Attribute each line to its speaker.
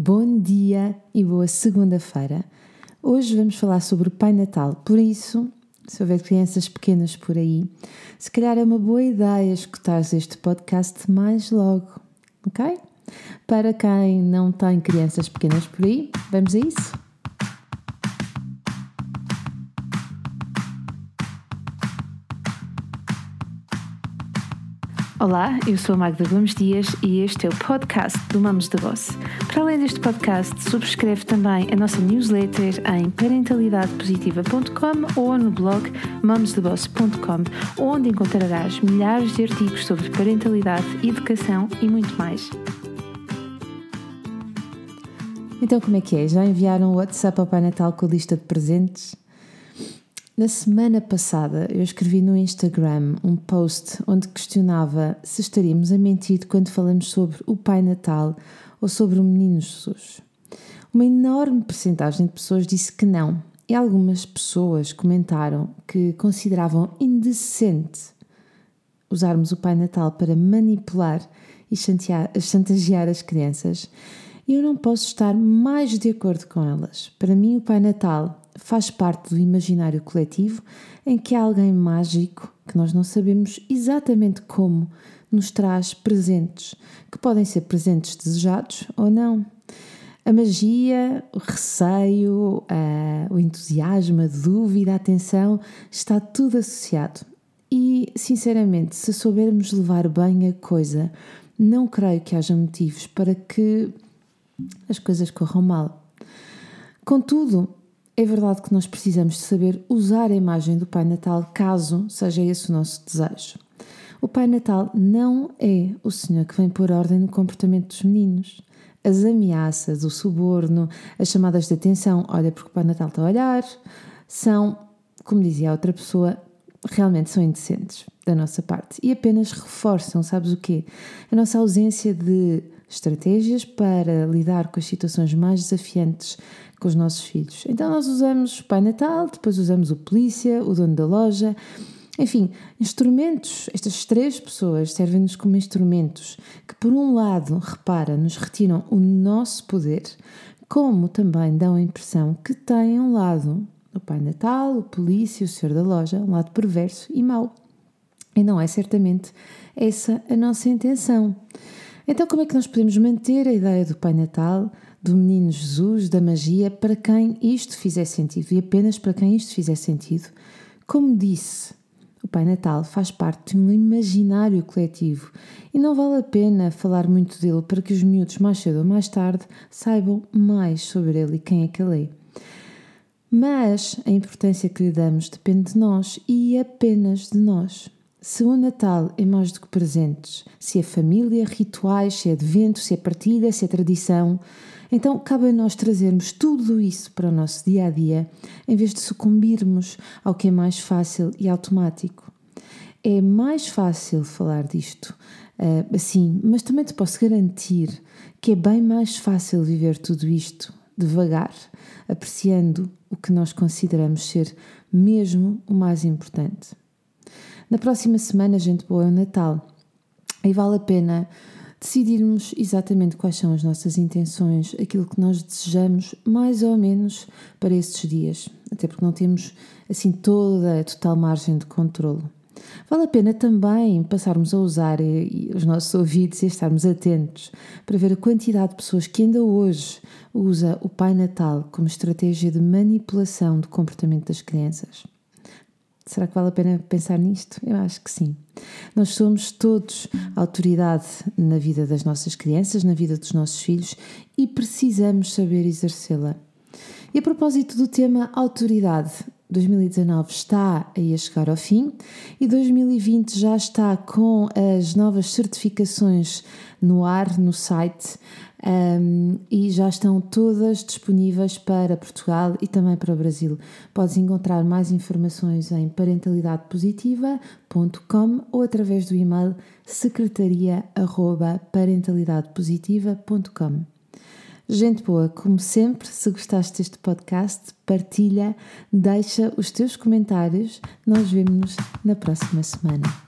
Speaker 1: Bom dia e boa segunda-feira. Hoje vamos falar sobre o Pai Natal, por isso, se houver crianças pequenas por aí, se calhar é uma boa ideia escutar este podcast mais logo, ok? Para quem não tem crianças pequenas por aí, vamos a isso?
Speaker 2: Olá, eu sou a Magda Gomes Dias e este é o podcast do Mamos da Boss. Para além deste podcast, subscreve também a nossa newsletter em parentalidadepositiva.com ou no blog mamosdaboss.com, onde encontrarás milhares de artigos sobre parentalidade, educação e muito mais.
Speaker 1: Então, como é que é? Já enviaram o WhatsApp ao Pai Natal com a lista de presentes? Na semana passada eu escrevi no Instagram um post onde questionava se estaríamos a mentir quando falamos sobre o Pai Natal ou sobre o Menino Jesus. Uma enorme percentagem de pessoas disse que não, e algumas pessoas comentaram que consideravam indecente usarmos o Pai Natal para manipular e chantagear as crianças. E eu não posso estar mais de acordo com elas. Para mim, o Pai Natal faz parte do imaginário coletivo em que alguém mágico que nós não sabemos exatamente como nos traz presentes, que podem ser presentes desejados ou não. A magia, o receio, o entusiasmo, a dúvida, a atenção, está tudo associado. E, sinceramente, se soubermos levar bem a coisa, não creio que haja motivos para que as coisas corram mal. Contudo, é verdade que nós precisamos de saber usar a imagem do Pai Natal caso seja esse o nosso desejo. O Pai Natal não é o Senhor que vem pôr ordem no comportamento dos meninos. As ameaças, o suborno, as chamadas de atenção, olha porque o Pai Natal está a olhar, são, como dizia a outra pessoa, realmente são indecentes da nossa parte e apenas reforçam, sabes o quê? A nossa ausência de estratégias para lidar com as situações mais desafiantes com os nossos filhos. Então nós usamos o Pai Natal, depois usamos o polícia, o dono da loja, enfim, instrumentos. Estas três pessoas servem-nos como instrumentos que, por um lado, repara, nos retiram o nosso poder, como também dão a impressão que têm um lado, o Pai Natal, o polícia, o senhor da loja, um lado perverso e mau. E não é certamente essa a nossa intenção. Então, como é que nós podemos manter a ideia do Pai Natal, do Menino Jesus, da magia, para quem isto fizer sentido e apenas para quem isto fizer sentido? Como disse, o Pai Natal faz parte de um imaginário coletivo e não vale a pena falar muito dele para que os miúdos, mais cedo ou mais tarde, saibam mais sobre ele e quem é que ele é. Mas a importância que lhe damos depende de nós e apenas de nós. Se o Natal é mais do que presentes, se é família, rituais, se é advento, se é partilha, se é tradição, então cabe a nós trazermos tudo isso para o nosso dia a dia, em vez de sucumbirmos ao que é mais fácil e automático. É mais fácil falar disto uh, assim, mas também te posso garantir que é bem mais fácil viver tudo isto devagar, apreciando o que nós consideramos ser mesmo o mais importante. Na próxima semana, gente boa, é o Natal. E vale a pena decidirmos exatamente quais são as nossas intenções, aquilo que nós desejamos, mais ou menos, para esses dias. Até porque não temos, assim, toda a total margem de controle. Vale a pena também passarmos a usar os nossos ouvidos e estarmos atentos para ver a quantidade de pessoas que ainda hoje usa o Pai Natal como estratégia de manipulação do comportamento das crianças. Será que vale a pena pensar nisto? Eu acho que sim. Nós somos todos autoridade na vida das nossas crianças, na vida dos nossos filhos e precisamos saber exercê-la. E a propósito do tema autoridade, 2019 está aí a chegar ao fim e 2020 já está com as novas certificações no ar, no site, um, e já estão todas disponíveis para Portugal e também para o Brasil. Podes encontrar mais informações em parentalidadepositiva.com ou através do e-mail secretaria@parentalidadepositiva.com. Gente boa, como sempre, se gostaste deste podcast, partilha, deixa os teus comentários. Nós vemos-nos na próxima semana.